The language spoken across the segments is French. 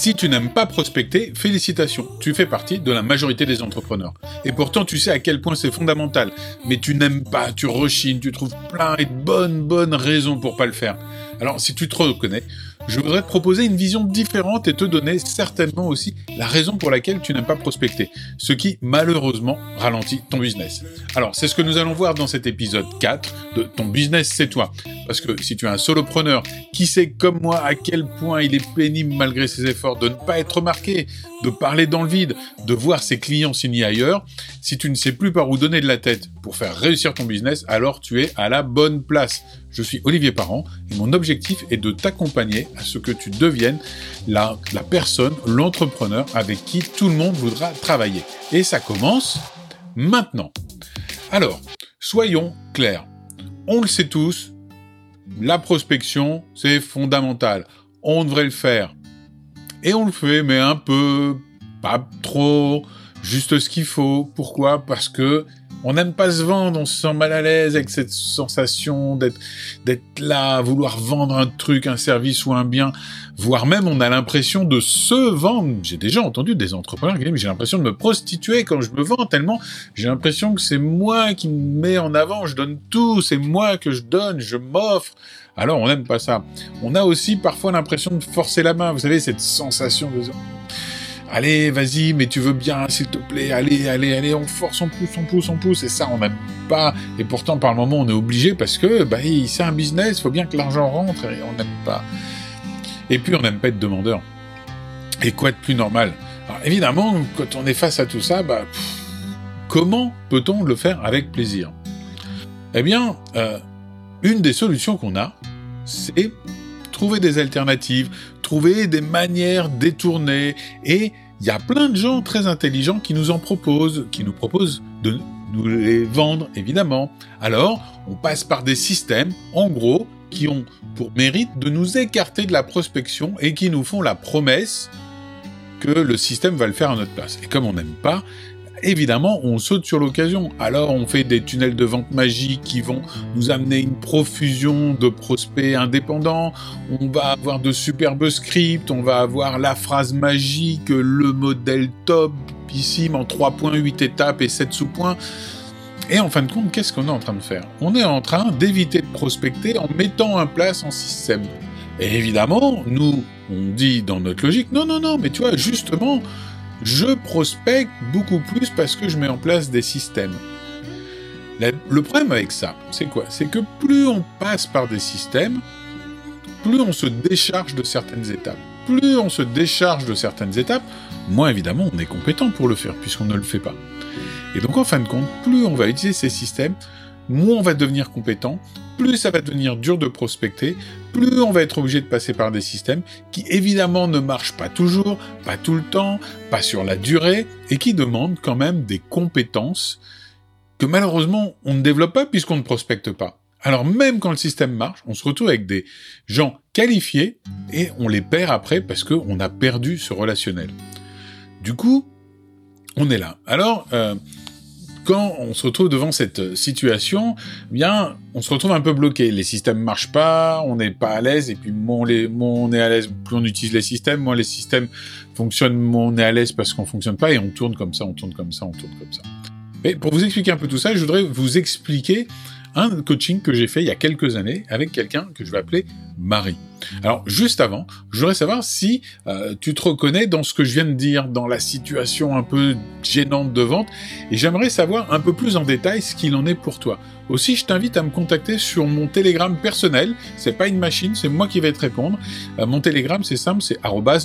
Si tu n'aimes pas prospecter, félicitations, tu fais partie de la majorité des entrepreneurs. Et pourtant, tu sais à quel point c'est fondamental. Mais tu n'aimes pas, tu rechines, tu trouves plein et de bonnes, bonnes raisons pour pas le faire. Alors, si tu te reconnais, je voudrais te proposer une vision différente et te donner certainement aussi la raison pour laquelle tu n'aimes pas prospecter, ce qui malheureusement ralentit ton business. Alors c'est ce que nous allons voir dans cet épisode 4 de Ton business c'est toi. Parce que si tu es un solopreneur qui sait comme moi à quel point il est pénible malgré ses efforts de ne pas être remarqué, de parler dans le vide, de voir ses clients signer ailleurs, si tu ne sais plus par où donner de la tête pour faire réussir ton business, alors tu es à la bonne place. Je suis Olivier Parent et mon objectif est de t'accompagner à ce que tu deviennes la, personne, l'entrepreneur avec qui tout le monde voudra travailler. Et ça commence maintenant. Alors, soyons clairs. On le sait tous, la prospection, c'est fondamental. On devrait le faire. Et on le fait, mais un peu, pas trop, juste ce qu'il faut. Pourquoi? Parce que on n'aime pas se vendre, on se sent mal à l'aise avec cette sensation d'être d'être là, vouloir vendre un truc, un service ou un bien, voire même on a l'impression de se vendre. J'ai déjà entendu des entrepreneurs qui disent j'ai l'impression de me prostituer quand je me vends tellement j'ai l'impression que c'est moi qui me mets en avant, je donne tout, c'est moi que je donne, je m'offre. Alors on n'aime pas ça. On a aussi parfois l'impression de forcer la main, vous savez cette sensation de allez, vas-y, mais tu veux bien, s'il te plaît, allez, allez, allez, on force, on pousse, on pousse, on pousse, et ça, on n'aime pas, et pourtant, par le moment, on est obligé, parce que, bah, c'est un business, il faut bien que l'argent rentre, et on n'aime pas. Et puis, on n'aime pas être demandeur. Et quoi de plus normal? Alors, évidemment, quand on est face à tout ça, bah, comment peut-on le faire avec plaisir? Eh bien, euh, une des solutions qu'on a, c'est trouver des alternatives, des manières détournées. Et il y a plein de gens très intelligents qui nous en proposent, qui nous proposent de nous les vendre, évidemment. Alors, on passe par des systèmes, en gros, qui ont pour mérite de nous écarter de la prospection et qui nous font la promesse que le système va le faire à notre place. Et comme on n'aime pas, évidemment, on saute sur l'occasion. Alors, on fait des tunnels de vente magiques qui vont nous amener une profusion de prospects indépendants. On va avoir de superbes scripts. On va avoir la phrase magique, le modèle top, ici, en 3.8 étapes et 7 sous-points. Et en fin de compte, qu'est-ce qu'on est en train de faire? On est en train d'éviter de prospecter en mettant en place un système. Et évidemment, nous, on dit dans notre logique, non, non, non, mais tu vois, justement, je prospecte beaucoup plus parce que je mets en place des systèmes. Le problème avec ça, c'est quoi? C'est que plus on passe par des systèmes, plus on se décharge de certaines étapes. Plus on se décharge de certaines étapes, moins évidemment on est compétent pour le faire, puisqu'on ne le fait pas. Et donc en fin de compte, plus on va utiliser ces systèmes, moins on va devenir compétent, plus ça va devenir dur de prospecter, plus on va être obligé de passer par des systèmes qui évidemment ne marchent pas toujours, pas tout le temps, pas sur la durée, et qui demandent quand même des compétences que malheureusement on ne développe pas puisqu'on ne prospecte pas. Alors même quand le système marche, on se retrouve avec des gens qualifiés et on les perd après parce qu'on a perdu ce relationnel. Du coup, on est là. Alors, euh, quand on se retrouve devant cette situation, eh bien, on se retrouve un peu bloqué. Les systèmes marchent pas, on n'est pas à l'aise, et puis on, est à l'aise, plus on utilise les systèmes, moins les systèmes fonctionnent, moins on est à l'aise parce qu'on fonctionne pas, et on tourne comme ça, on tourne comme ça, on tourne comme ça. Mais pour vous expliquer un peu tout ça, je voudrais vous expliquer un coaching que j'ai fait il y a quelques années avec quelqu'un que je vais appeler Marie. Alors juste avant, je voudrais savoir si euh, tu te reconnais dans ce que je viens de dire, dans la situation un peu gênante de vente, et j'aimerais savoir un peu plus en détail ce qu'il en est pour toi. Aussi, je t'invite à me contacter sur mon Telegram personnel. C'est pas une machine, c'est moi qui vais te répondre. Euh, mon Telegram, c'est simple, c'est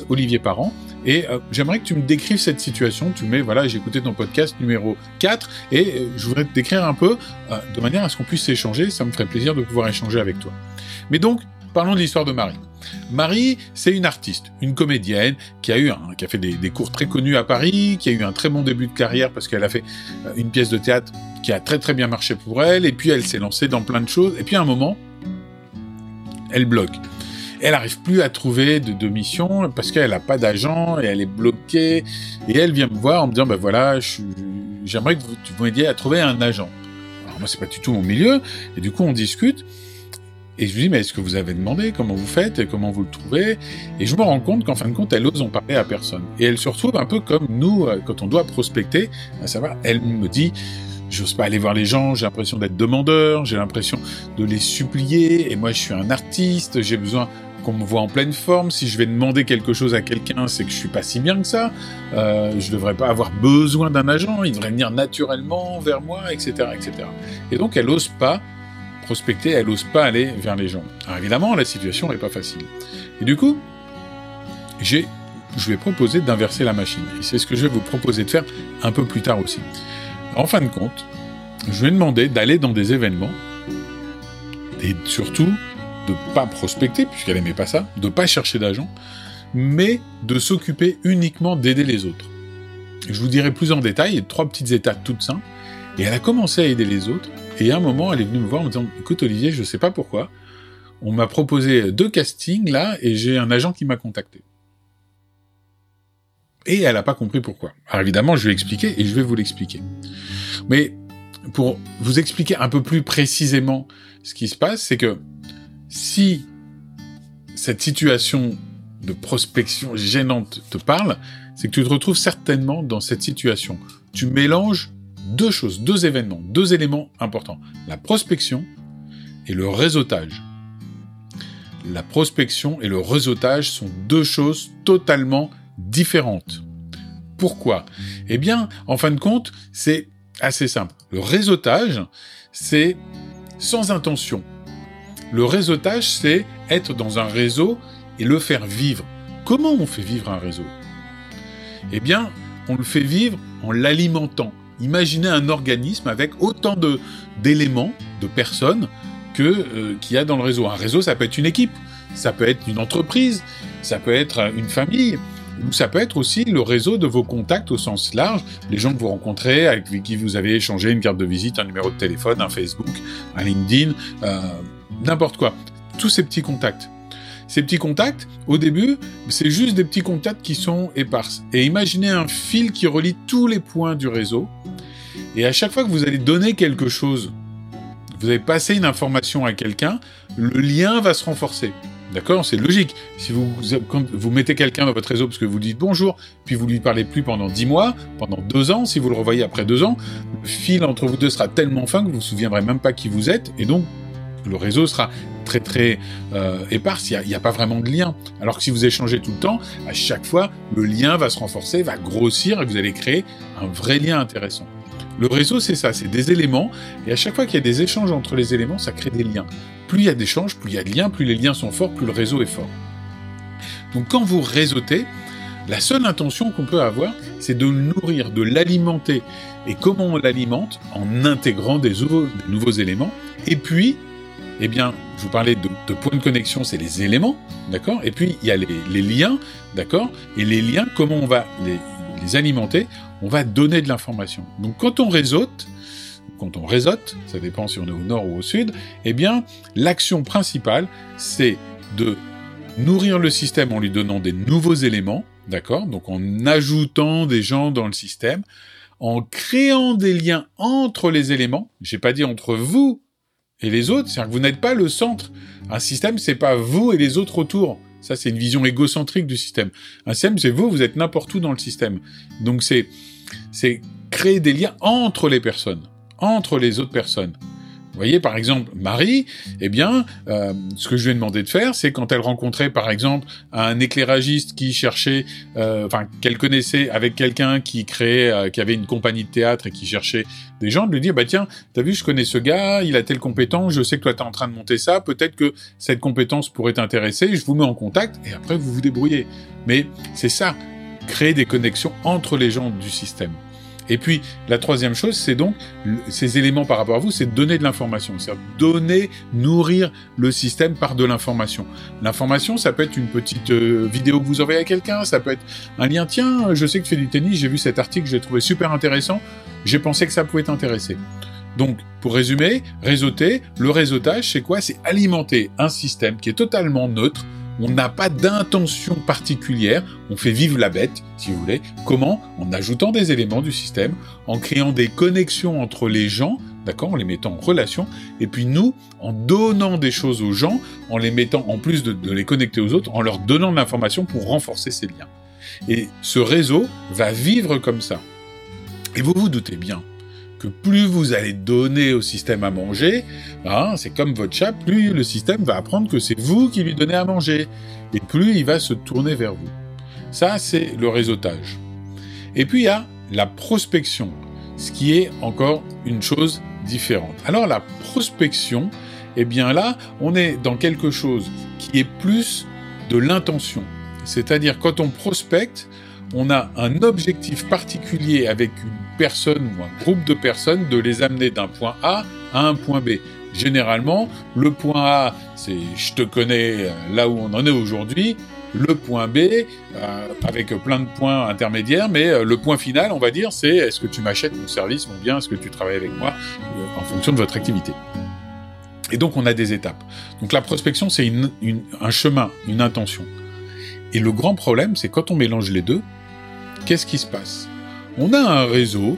@olivierparent. Et euh, j'aimerais que tu me décrives cette situation. Tu mets, voilà, j'ai écouté ton podcast numéro 4 et je voudrais te décrire un peu de manière à ce qu'on puisse échanger. Ça me ferait plaisir de pouvoir échanger avec toi. Mais donc, parlons de l'histoire de Marie. Marie, c'est une artiste, une comédienne qui a eu qui a fait des, cours très connus à Paris, qui a eu un très bon début de carrière parce qu'elle a fait euh, une pièce de théâtre qui a très très bien marché pour elle, et puis elle s'est lancée dans plein de choses, et puis à un moment, elle bloque. Elle n'arrive plus à trouver de, mission parce qu'elle n'a pas d'agent et elle est bloquée. Et elle vient me voir en me disant, ben voilà, j'aimerais que tu m'aidiez à trouver un agent. Alors moi, c'est pas du tout mon milieu. Et du coup, on discute. Et je lui dis, mais est-ce que vous avez demandé comment vous faites et comment vous le trouvez? Et je me rends compte qu'en fin de compte, elle ose en parler à personne. Et elle se retrouve un peu comme nous, euh, quand on doit prospecter, à savoir, elle me dit, j'ose pas aller voir les gens, j'ai l'impression d'être demandeur, j'ai l'impression de les supplier, et moi je suis un artiste, j'ai besoin qu'on me voit en pleine forme. Si je vais demander quelque chose à quelqu'un, c'est que je suis pas si bien que ça. Euh, je devrais pas avoir besoin d'un agent, il devrait venir naturellement vers moi, etc., etc. Et donc elle ose pas prospecter, elle n'ose pas aller vers les gens. Alors évidemment, la situation n'est pas facile. Et du coup, j'ai, je lui ai proposé d'inverser la machine. Et c'est ce que je vais vous proposer de faire un peu plus tard aussi. En fin de compte, je lui ai demandé d'aller dans des événements et surtout de pas prospecter, puisqu'elle aimait pas ça, de pas chercher d'agents, mais de s'occuper uniquement d'aider les autres. Je vous dirai plus en détail, trois petites étapes toutes simples. Et elle a commencé à aider les autres, et à un moment, elle est venue me voir en me disant, écoute Olivier, je sais pas pourquoi, on m'a proposé deux castings là, et j'ai un agent qui m'a contacté. Et elle n'a pas compris pourquoi. Alors évidemment, je lui ai expliqué, et je vais vous l'expliquer. Mais pour vous expliquer un peu plus précisément ce qui se passe, c'est que si cette situation de prospection gênante te parle, c'est que tu te retrouves certainement dans cette situation. Tu mélanges deux choses, deux événements, deux éléments importants. La prospection et le réseautage. La prospection et le réseautage sont deux choses totalement différentes. Pourquoi? Eh bien, en fin de compte, c'est assez simple. Le réseautage, c'est sans intention. Le réseautage, c'est être dans un réseau et le faire vivre. Comment on fait vivre un réseau? Eh bien, on le fait vivre en l'alimentant, Imaginez un organisme avec autant de d'éléments, de personnes que euh, qu'il y a dans le réseau. Un réseau, ça peut être une équipe, ça peut être une entreprise, ça peut être une famille, ou ça peut être aussi le réseau de vos contacts au sens large, les gens que vous rencontrez, avec qui vous avez échangé une carte de visite, un numéro de téléphone, un Facebook, un LinkedIn, euh, n'importe quoi. Tous ces petits contacts. Ces petits contacts, au début, c'est juste des petits contacts qui sont éparses. Et imaginez un fil qui relie tous les points du réseau. Et à chaque fois que vous allez donner quelque chose, vous allez passer une information à quelqu'un, le lien va se renforcer. D'accord? C'est logique. Si vous, vous mettez quelqu'un dans votre réseau parce que vous dites bonjour, puis vous lui parlez plus pendant dix mois, pendant deux ans, si vous le revoyez après deux ans, le fil entre vous deux sera tellement fin que vous vous souviendrez même pas qui vous êtes, et donc le réseau sera très très euh, éparse, il n'y a, pas vraiment de lien. Alors que si vous échangez tout le temps, à chaque fois, le lien va se renforcer, va grossir et vous allez créer un vrai lien intéressant. Le réseau, c'est ça, c'est des éléments, et à chaque fois qu'il y a des échanges entre les éléments, ça crée des liens. Plus il y a d'échanges, plus il y a de liens, plus les liens sont forts, plus le réseau est fort. Donc quand vous réseautez, la seule intention qu'on peut avoir, c'est de nourrir, de l'alimenter. Et comment on l'alimente? En intégrant des nouveaux éléments, et puis eh bien, je vous parlais de, points de connexion, c'est les éléments, d'accord? Et puis, il y a les, liens, d'accord? Et les liens, comment on va les, alimenter? On va donner de l'information. Donc, quand on réseaute, quand on réseaute, ça dépend si on est au nord ou au sud, eh bien, l'action principale, c'est de nourrir le système en lui donnant des nouveaux éléments, d'accord? Donc, en ajoutant des gens dans le système, en créant des liens entre les éléments, j'ai pas dit entre vous et les autres. C'est-à-dire que vous n'êtes pas le centre. Un système, c'est pas vous et les autres autour. Ça, c'est une vision égocentrique du système. Un système, c'est vous, vous êtes n'importe où dans le système. Donc c'est, c'est créer des liens entre les personnes, entre les autres personnes. Vous voyez, par exemple, Marie, eh bien, euh, ce que je lui ai demandé de faire, c'est quand elle rencontrait, par exemple, un éclairagiste qui cherchait, euh, enfin, qu'elle connaissait avec quelqu'un qui créait, euh, qui avait une compagnie de théâtre et qui cherchait des gens, de lui dire, bah tiens, t'as vu, je connais ce gars, il a telle compétence, je sais que toi t'es en train de monter ça, peut-être que cette compétence pourrait t'intéresser, je vous mets en contact, et après vous vous débrouillez. Mais c'est ça, créer des connexions entre les gens du système. Et puis, la troisième chose, c'est donc, ces éléments par rapport à vous, c'est donner de l'information. C'est-à-dire donner, nourrir le système par de l'information. L'information, ça peut être une petite euh, vidéo que vous envoyez à quelqu'un, ça peut être un lien, tiens, je sais que tu fais du tennis, j'ai vu cet article, j'ai trouvé super intéressant, j'ai pensé que ça pouvait t'intéresser. Donc, pour résumer, réseauter, le réseautage, c'est quoi? C'est alimenter un système qui est totalement neutre, on n'a pas d'intention particulière, on fait vivre la bête, si vous voulez. Comment? En ajoutant des éléments du système, en créant des connexions entre les gens d'accord, en les mettant en relation, et puis nous, en donnant des choses aux gens, en les mettant, en plus de, de les connecter aux autres, en leur donnant de l'information pour renforcer ces liens. Et ce réseau va vivre comme ça. Et vous vous doutez bien plus vous allez donner au système à manger, hein, c'est comme votre chat, plus le système va apprendre que c'est vous qui lui donnez à manger, et plus il va se tourner vers vous. Ça, c'est le réseautage. Et puis il y a la prospection, ce qui est encore une chose différente. Alors la prospection, eh bien là, on est dans quelque chose qui est plus de l'intention. C'est-à-dire quand on prospecte, on a un objectif particulier avec une personne ou un groupe de personnes de les amener d'un point A à un point B. Généralement, le point A, c'est je te connais là où on en est aujourd'hui. Le point B, euh, avec plein de points intermédiaires, mais euh, le point final, on va dire, c'est est-ce que tu m'achètes mon service, mon bien, est-ce que tu travailles avec moi, euh, en fonction de votre activité. Et donc, on a des étapes. Donc, la prospection, c'est un chemin, une intention. Et le grand problème, c'est quand on mélange les deux, qu'est-ce qui se passe? On a un réseau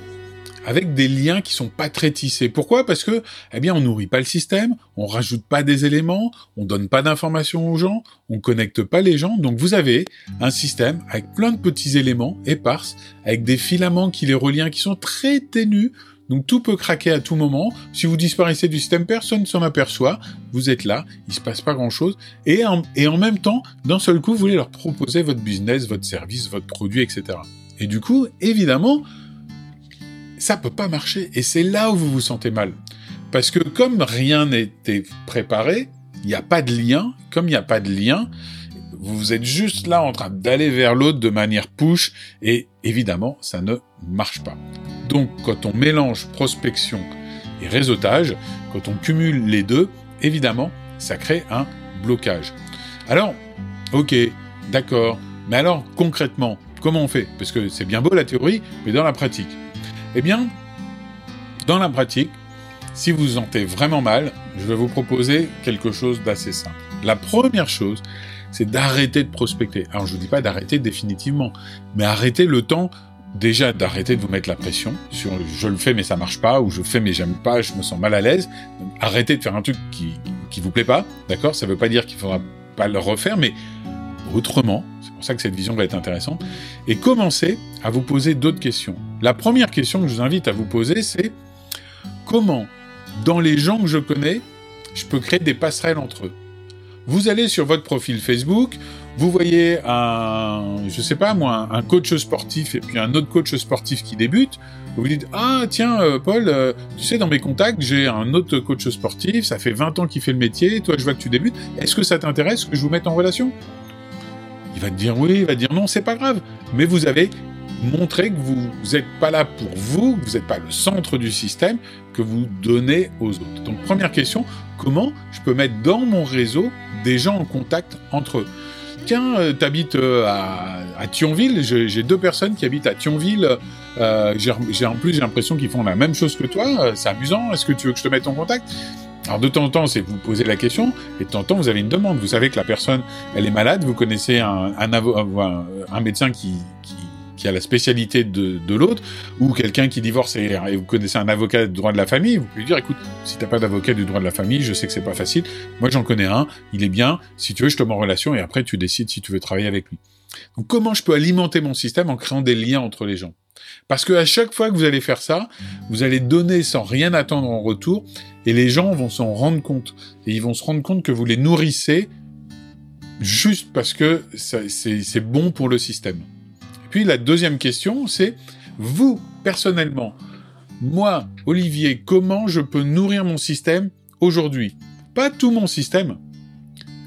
avec des liens qui sont pas très tissés. Pourquoi? Parce que, eh bien, on nourrit pas le système, on rajoute pas des éléments, on donne pas d'informations aux gens, on connecte pas les gens. Donc, vous avez un système avec plein de petits éléments éparses, avec des filaments qui les relient, qui sont très ténus. Donc tout peut craquer à tout moment. Si vous disparaissez du système, personne ne s'en aperçoit. Vous êtes là, il se passe pas grand chose. Et en, même temps, d'un seul coup, vous voulez leur proposer votre business, votre service, votre produit, etc. Et du coup, évidemment, ça peut pas marcher. Et c'est là où vous vous sentez mal. Parce que comme rien n'était préparé, il n'y a pas de lien. Comme il n'y a pas de lien, vous êtes juste là en train d'aller vers l'autre de manière push. Et évidemment, ça ne marche pas. Donc, quand on mélange prospection et réseautage, quand on cumule les deux, évidemment, ça crée un blocage. Alors, ok, d'accord. Mais alors, concrètement, comment on fait? Parce que c'est bien beau la théorie, mais dans la pratique. Eh bien, dans la pratique, si vous vous sentez vraiment mal, je vais vous proposer quelque chose d'assez simple. La première chose, c'est d'arrêter de prospecter. Alors je ne vous dis pas d'arrêter définitivement, mais arrêter le temps déjà d'arrêter de vous mettre la pression sur je le fais mais ça marche pas ou je fais mais j'aime pas, je me sens mal à l'aise. Arrêtez de faire un truc qui qui vous plaît pas, d'accord? Ça veut pas dire qu'il faudra pas le refaire, mais autrement. C'est pour ça que cette vision va être intéressante. Et commencez à vous poser d'autres questions. La première question que je vous invite à vous poser, c'est comment, dans les gens que je connais, je peux créer des passerelles entre eux? Vous allez sur votre profil Facebook, vous voyez un, je sais pas moi, un coach sportif et puis un autre coach sportif qui débute, vous vous dites ah tiens euh, Paul, euh, tu sais dans mes contacts j'ai un autre coach sportif, ça fait 20 ans qu'il fait le métier, toi je vois que tu débutes, est-ce que ça t'intéresse que je vous mette en relation? Il va te dire oui, il va te dire non, c'est pas grave, mais vous avez montré que vous n'êtes pas là pour vous, que vous n'êtes pas le centre du système, que vous donnez aux autres. Donc première question, comment je peux mettre dans mon réseau des gens en contact entre eux? Tiens, euh, t'habites euh, à, Thionville, j'ai deux personnes qui habitent à Thionville, euh, j'ai en plus j'ai l'impression qu'ils font la même chose que toi, c'est amusant, est-ce que tu veux que je te mette en contact? Alors de temps en temps, c'est vous posez la question, et de temps en temps, vous avez une demande. Vous savez que la personne, elle est malade, vous connaissez un, un, médecin qui, qui a la spécialité de, de l'autre, ou quelqu'un qui divorce et, et, vous connaissez un avocat du droit de la famille, vous pouvez lui dire, écoute, si t'as pas d'avocat du droit de la famille, je sais que c'est pas facile, moi j'en connais un, il est bien, si tu veux, je te mets en relation, et après tu décides si tu veux travailler avec lui. Donc comment je peux alimenter mon système en créant des liens entre les gens? Parce que à chaque fois que vous allez faire ça, vous allez donner sans rien attendre en retour, et les gens vont s'en rendre compte, et ils vont se rendre compte que vous les nourrissez juste parce que c'est bon pour le système. Puis la deuxième question, c'est vous, personnellement, moi, Olivier, comment je peux nourrir mon système aujourd'hui? Pas tout mon système,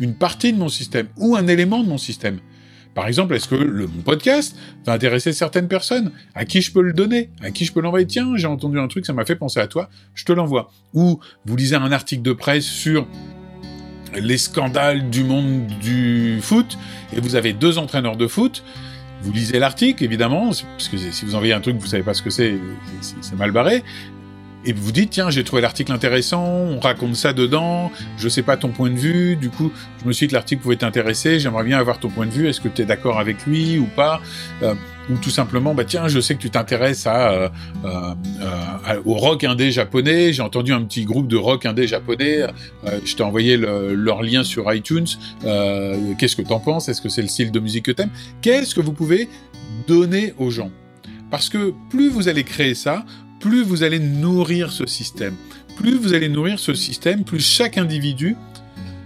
une partie de mon système ou un élément de mon système. Par exemple, est-ce que le, mon podcast va intéresser certaines personnes? À qui je peux le donner? À qui je peux l'envoyer? Tiens, j'ai entendu un truc, ça m'a fait penser à toi, je te l'envoie. Ou vous lisez un article de presse sur les scandales du monde du foot, et vous avez deux entraîneurs de foot, vous lisez l'article, évidemment, parce que si vous envoyez un truc, vous savez pas ce que c'est, c'est mal barré. Et vous dites tiens j'ai trouvé l'article intéressant, on raconte ça dedans, je sais pas ton point de vue, du coup je me suis dit que l'article pouvait t'intéresser, j'aimerais bien avoir ton point de vue, est-ce que tu es d'accord avec lui ou pas euh, ou tout simplement bah tiens je sais que tu t'intéresses à, euh, euh, au rock indé japonais j'ai entendu un petit groupe de rock indé japonais je t'ai envoyé leur lien sur iTunes qu'est-ce que t'en penses est-ce que c'est le style de musique que t'aimes qu'est-ce que vous pouvez donner aux gens? Parce que plus vous allez créer ça plus vous allez nourrir ce système. Plus vous allez nourrir ce système, plus chaque individu,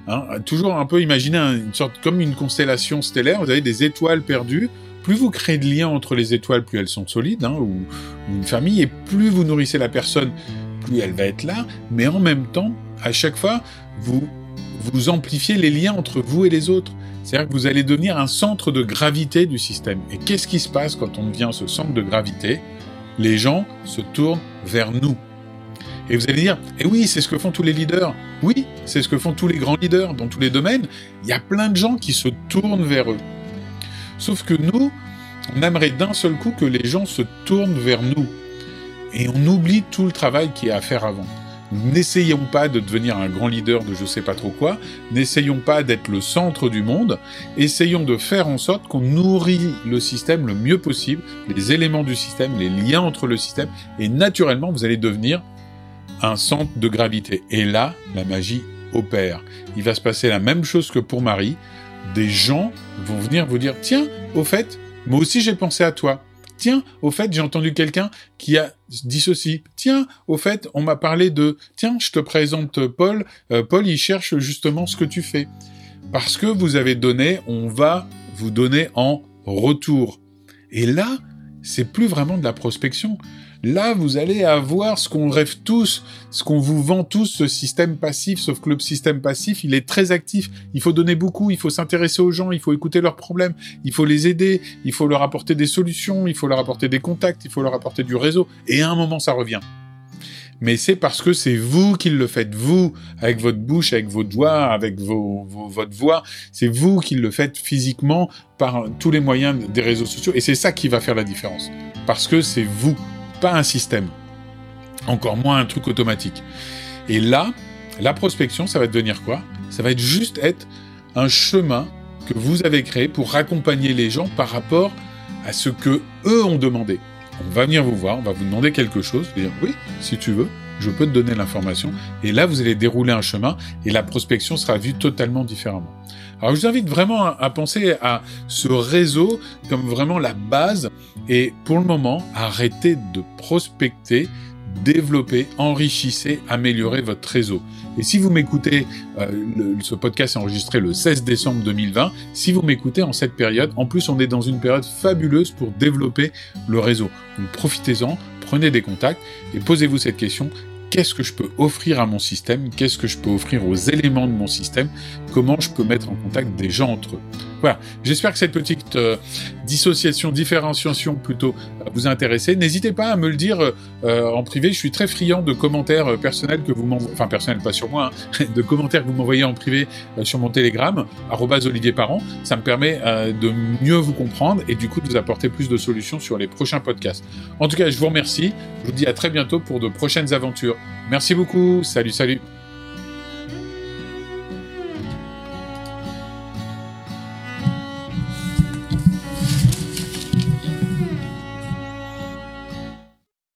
hein, toujours un peu imaginer une sorte comme une constellation stellaire, vous avez des étoiles perdues. Plus vous créez de liens entre les étoiles, plus elles sont solides, hein, ou, une famille, et plus vous nourrissez la personne, plus elle va être là. Mais en même temps, à chaque fois, vous vous amplifiez les liens entre vous et les autres. C'est-à-dire que vous allez devenir un centre de gravité du système. Et qu'est-ce qui se passe quand on devient ce centre de gravité? Les gens se tournent vers nous. Et vous allez dire, eh oui, c'est ce que font tous les leaders. Oui, c'est ce que font tous les grands leaders dans tous les domaines. Il y a plein de gens qui se tournent vers eux. Sauf que nous, on aimerait d'un seul coup que les gens se tournent vers nous. Et on oublie tout le travail qui est à faire avant. N'essayons pas de devenir un grand leader de je sais pas trop quoi, n'essayons pas d'être le centre du monde, essayons de faire en sorte qu'on nourrit le système le mieux possible, les éléments du système, les liens entre le système, et naturellement vous allez devenir un centre de gravité. Et là, la magie opère. Il va se passer la même chose que pour Marie, des gens vont venir vous dire, tiens, au fait, moi aussi j'ai pensé à toi. Tiens, au fait, j'ai entendu quelqu'un qui a dit ceci. Tiens, au fait, on m'a parlé de... Tiens, je te présente Paul. Euh, Paul, il cherche justement ce que tu fais. Parce que vous avez donné, on va vous donner en retour. Et là, c'est plus vraiment de la prospection. Là, vous allez avoir ce qu'on rêve tous, ce qu'on vous vend tous, ce système passif, sauf que le système passif, il est très actif. Il faut donner beaucoup, il faut s'intéresser aux gens, il faut écouter leurs problèmes, il faut les aider, il faut leur apporter des solutions, il faut leur apporter des contacts, il faut leur apporter du réseau. Et à un moment, ça revient. Mais c'est parce que c'est vous qui le faites, vous, avec votre bouche, avec votre doigts, avec vos, votre voix. C'est vous qui le faites physiquement par tous les moyens des réseaux sociaux. Et c'est ça qui va faire la différence. Parce que c'est vous pas un système. Encore moins un truc automatique. Et là, la prospection, ça va devenir quoi? Ça va être juste être un chemin que vous avez créé pour accompagner les gens par rapport à ce que eux ont demandé. On va venir vous voir, on va vous demander quelque chose, dire oui, si tu veux, je peux te donner l'information. Et là, vous allez dérouler un chemin et la prospection sera vue totalement différemment. Alors je vous invite vraiment à, penser à ce réseau comme vraiment la base et pour le moment, arrêtez de prospecter, développer, enrichissez, améliorez votre réseau. Et si vous m'écoutez, euh, ce podcast est enregistré le 16 décembre 2020, si vous m'écoutez en cette période, en plus on est dans une période fabuleuse pour développer le réseau. Donc profitez-en, prenez des contacts et posez-vous cette question, qu'est-ce que je peux offrir à mon système, qu'est-ce que je peux offrir aux éléments de mon système, comment je peux mettre en contact des gens entre eux? Voilà, j'espère que cette petite euh, dissociation, différenciation plutôt euh, vous intéresser. N'hésitez pas à me le dire euh, en privé, je suis très friand de commentaires personnels que vous m'envoyez, enfin personnels pas sur moi, hein, de commentaires que vous m'envoyez en privé sur mon Telegram, Olivier Parent. Ça me permet de mieux vous comprendre et du coup de vous apporter plus de solutions sur les prochains podcasts. En tout cas, je vous remercie, je vous dis à très bientôt pour de prochaines aventures. Merci beaucoup. Salut, salut.